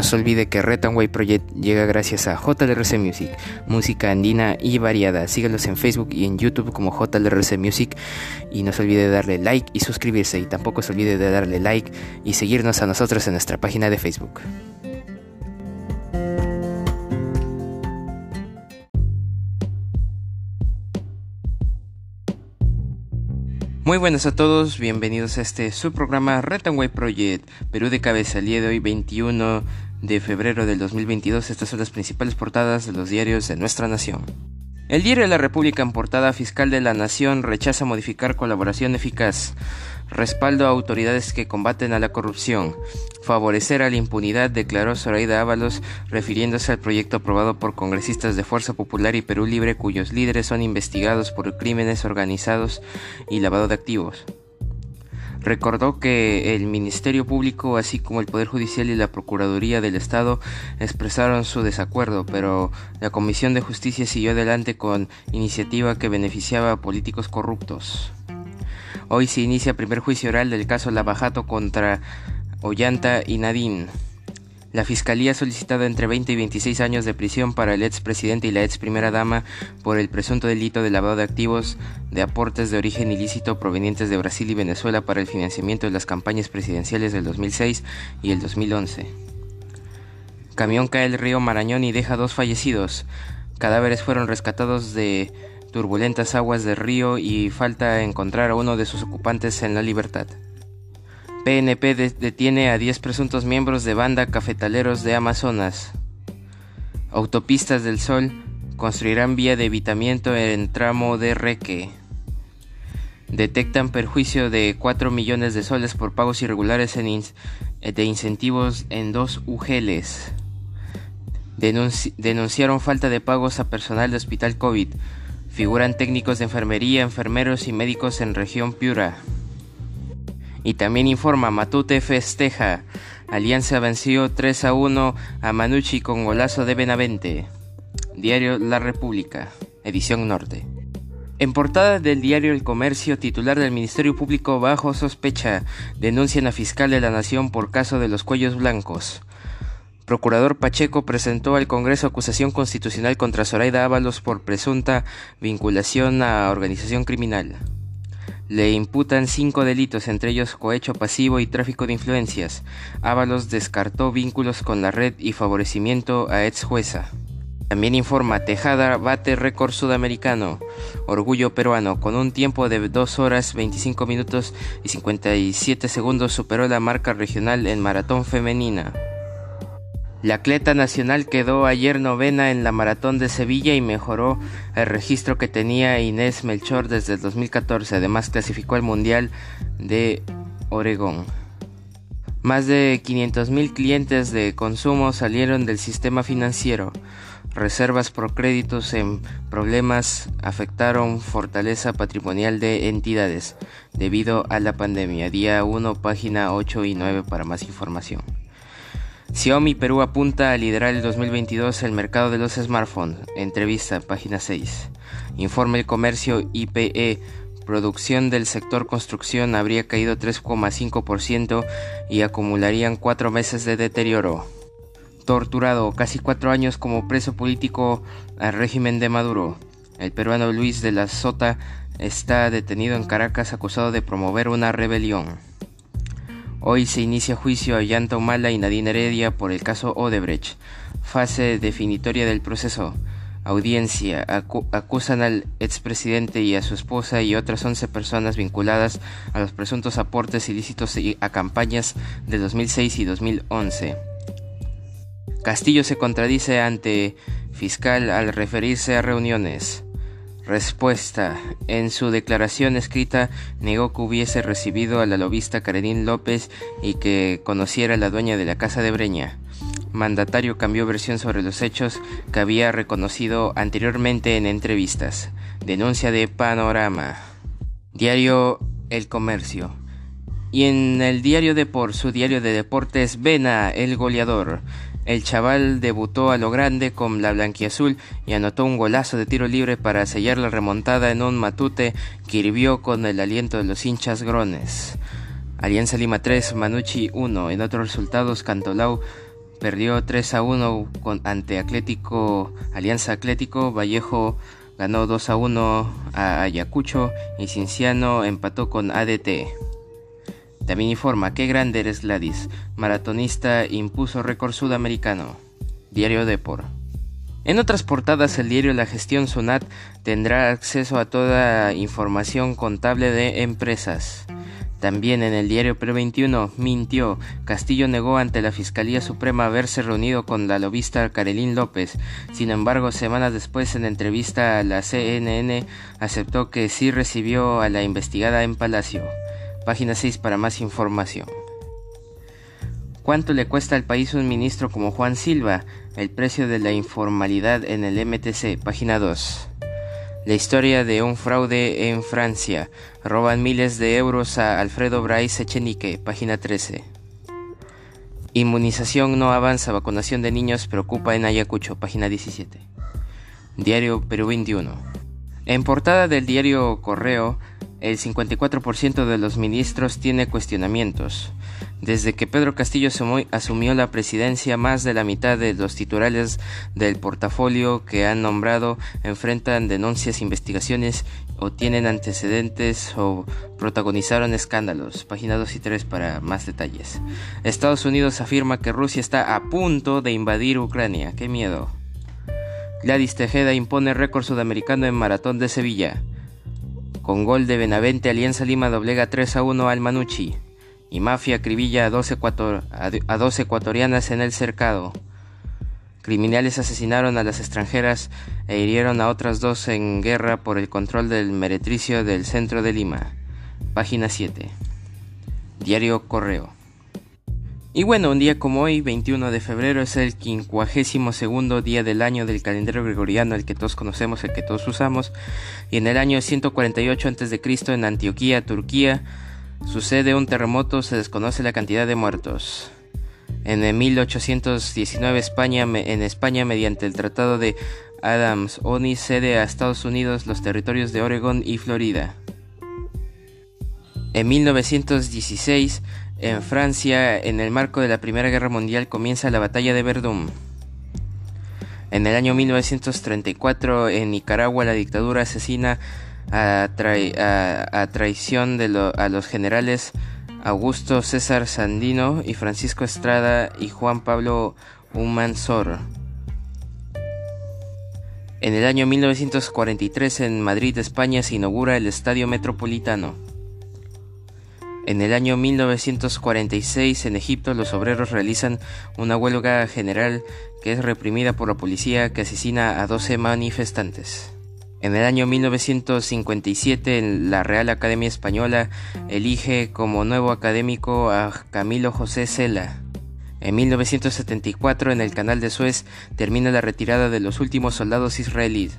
No se olvide que Way Project llega gracias a JLRC Music, música andina y variada. Síganos en Facebook y en YouTube como JLRC Music y no se olvide de darle like y suscribirse y tampoco se olvide de darle like y seguirnos a nosotros en nuestra página de Facebook. Muy buenas a todos, bienvenidos a este subprograma Way Project, Perú de cabeza, el día de hoy 21 de febrero del 2022. Estas son las principales portadas de los diarios de nuestra nación. El diario de la República en portada fiscal de la Nación rechaza modificar colaboración eficaz, respaldo a autoridades que combaten a la corrupción, favorecer a la impunidad, declaró Zoraida Ábalos, refiriéndose al proyecto aprobado por congresistas de Fuerza Popular y Perú Libre cuyos líderes son investigados por crímenes organizados y lavado de activos. Recordó que el Ministerio Público, así como el Poder Judicial y la Procuraduría del Estado, expresaron su desacuerdo, pero la Comisión de Justicia siguió adelante con iniciativa que beneficiaba a políticos corruptos. Hoy se inicia primer juicio oral del caso Lavajato contra Ollanta y Nadine. La Fiscalía ha solicitado entre 20 y 26 años de prisión para el expresidente y la ex primera dama por el presunto delito de lavado de activos de aportes de origen ilícito provenientes de Brasil y Venezuela para el financiamiento de las campañas presidenciales del 2006 y el 2011. Camión cae el río Marañón y deja dos fallecidos. Cadáveres fueron rescatados de turbulentas aguas del río y falta encontrar a uno de sus ocupantes en la libertad. PNP detiene a 10 presuntos miembros de banda cafetaleros de Amazonas. Autopistas del Sol construirán vía de evitamiento en tramo de Reque. Detectan perjuicio de 4 millones de soles por pagos irregulares de incentivos en dos UGLs. denunciaron falta de pagos a personal de hospital COVID. Figuran técnicos de enfermería, enfermeros y médicos en región Piura. Y también informa, Matute festeja. Alianza venció 3 a 1 a Manucci con golazo de Benavente. Diario La República, edición norte. En portada del diario El Comercio, titular del Ministerio Público bajo sospecha, denuncian a fiscal de la Nación por caso de los cuellos blancos. Procurador Pacheco presentó al Congreso acusación constitucional contra Zoraida Ábalos por presunta vinculación a organización criminal. Le imputan cinco delitos, entre ellos cohecho pasivo y tráfico de influencias. Ábalos descartó vínculos con la red y favorecimiento a ex jueza. También informa, Tejada bate récord sudamericano, orgullo peruano, con un tiempo de 2 horas 25 minutos y 57 segundos superó la marca regional en maratón femenina. La atleta nacional quedó ayer novena en la maratón de Sevilla y mejoró el registro que tenía Inés Melchor desde el 2014. Además clasificó al Mundial de Oregón. Más de 500.000 clientes de consumo salieron del sistema financiero. Reservas por créditos en problemas afectaron fortaleza patrimonial de entidades debido a la pandemia. Día 1, página 8 y 9 para más información. Xiaomi Perú apunta a liderar el 2022 el mercado de los smartphones. Entrevista, página 6. Informe el comercio IPE. Producción del sector construcción habría caído 3,5% y acumularían cuatro meses de deterioro. Torturado casi cuatro años como preso político al régimen de Maduro. El peruano Luis de la Sota está detenido en Caracas acusado de promover una rebelión. Hoy se inicia juicio a Yanta Humala y Nadine Heredia por el caso Odebrecht. Fase definitoria del proceso. Audiencia. acusan al expresidente y a su esposa y otras 11 personas vinculadas a los presuntos aportes ilícitos a campañas de 2006 y 2011. Castillo se contradice ante fiscal al referirse a reuniones. Respuesta. En su declaración escrita negó que hubiese recibido a la lobista Karenín López y que conociera a la dueña de la casa de Breña. Mandatario cambió versión sobre los hechos que había reconocido anteriormente en entrevistas. Denuncia de Panorama. Diario El Comercio. Y en el diario de por su diario de deportes, Vena, el goleador. El chaval debutó a lo grande con la blanquiazul y anotó un golazo de tiro libre para sellar la remontada en un matute que hirvió con el aliento de los hinchas grones. Alianza Lima 3, Manucci 1. En otros resultados, Cantolao perdió 3 a 1 con, ante Atlético, Alianza Atlético, Vallejo ganó 2 a 1 a Ayacucho y Cinciano empató con ADT. También informa, qué grande eres Gladys, maratonista impuso récord sudamericano. Diario Depor. En otras portadas, el diario La Gestión Sunat tendrá acceso a toda información contable de empresas. También en el diario Pre 21 mintió. Castillo negó ante la Fiscalía Suprema haberse reunido con la lobista Carolín López. Sin embargo, semanas después, en entrevista a la CNN, aceptó que sí recibió a la investigada en Palacio. Página 6 para más información. ¿Cuánto le cuesta al país un ministro como Juan Silva? El precio de la informalidad en el MTC. Página 2. La historia de un fraude en Francia. Roban miles de euros a Alfredo Bryce Echenique. Página 13. Inmunización no avanza. Vacunación de niños preocupa en Ayacucho. Página 17. Diario Perú 21. En portada del diario Correo, el 54% de los ministros tiene cuestionamientos. Desde que Pedro Castillo asumió la presidencia, más de la mitad de los titulares del portafolio que han nombrado enfrentan denuncias, investigaciones o tienen antecedentes o protagonizaron escándalos. Página 2 y 3 para más detalles. Estados Unidos afirma que Rusia está a punto de invadir Ucrania. ¡Qué miedo! Gladys Tejeda impone récord sudamericano en maratón de Sevilla. Con gol de Benavente, Alianza Lima doblega 3 a 1 al Manucci. Y Mafia acribilla a dos, a dos ecuatorianas en el cercado. Criminales asesinaron a las extranjeras e hirieron a otras dos en guerra por el control del meretricio del centro de Lima. Página 7. Diario Correo. Y bueno, un día como hoy, 21 de febrero, es el quincuagésimo segundo día del año del calendario gregoriano, el que todos conocemos, el que todos usamos. Y en el año 148 a.C., en Antioquía, Turquía, sucede un terremoto, se desconoce la cantidad de muertos. En 1819 España, en España, mediante el Tratado de Adams-Onis, cede a Estados Unidos los territorios de Oregón y Florida. En 1916 en Francia, en el marco de la Primera Guerra Mundial, comienza la Batalla de Verdún. En el año 1934, en Nicaragua, la dictadura asesina a, traición de a los generales Augusto César Sandino y Francisco Estrada y Juan Pablo Humansor. En el año 1943, en Madrid, España, se inaugura el Estadio Metropolitano. En el año 1946 en Egipto los obreros realizan una huelga general que es reprimida por la policía que asesina a 12 manifestantes. En el año 1957 la Real Academia Española elige como nuevo académico a Camilo José Cela. En 1974 en el Canal de Suez termina la retirada de los últimos soldados israelíes.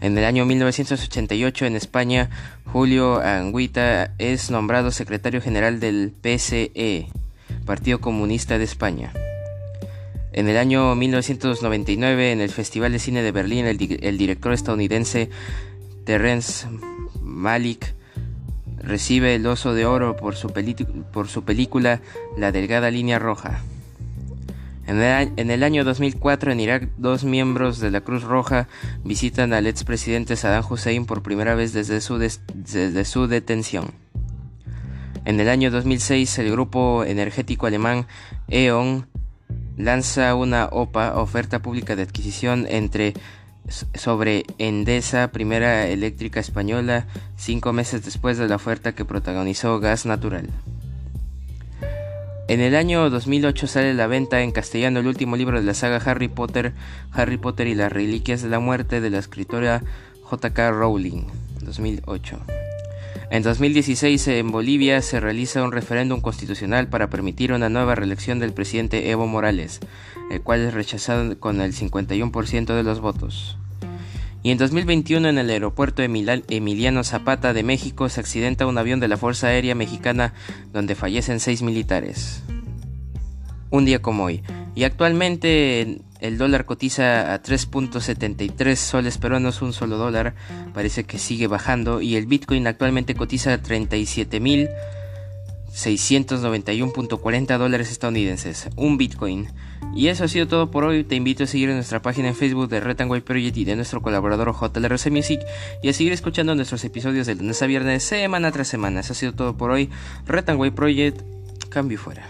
En el año 1988 en España, Julio Anguita es nombrado secretario general del PCE, Partido Comunista de España. En el año 1999, en el Festival de Cine de Berlín, el, director estadounidense Terrence Malick recibe el Oso de Oro por su, por su película La Delgada Línea Roja. En el, año 2004 en Irak, dos miembros de la Cruz Roja visitan al expresidente Saddam Hussein por primera vez desde su, detención. En el año 2006 el grupo energético alemán E.ON lanza una OPA, oferta pública de adquisición sobre Endesa, primera eléctrica española, cinco meses después de la oferta que protagonizó Gas Natural. En el año 2008 sale a la venta en castellano el último libro de la saga Harry Potter, Harry Potter y las Reliquias de la Muerte de la escritora J.K. Rowling, 2008. En 2016 en Bolivia se realiza un referéndum constitucional para permitir una nueva reelección del presidente Evo Morales, el cual es rechazado con el 51% de los votos. Y en 2021 en el aeropuerto Emiliano Zapata de México se accidenta un avión de la Fuerza Aérea Mexicana donde fallecen seis militares. un día como hoy. Y actualmente el dólar cotiza a 3.73 soles peruanos, un solo dólar. Parece que sigue bajando. Y el Bitcoin actualmente cotiza a 37.691.40 dólares estadounidenses. Un Bitcoin. Y eso ha sido todo por hoy. Te invito a seguir en nuestra página en Facebook de Red Project y de nuestro colaborador JLRC Music. Y a seguir escuchando nuestros episodios de lunes a viernes, semana tras semana. Eso ha sido todo por hoy. Red Project, cambio fuera.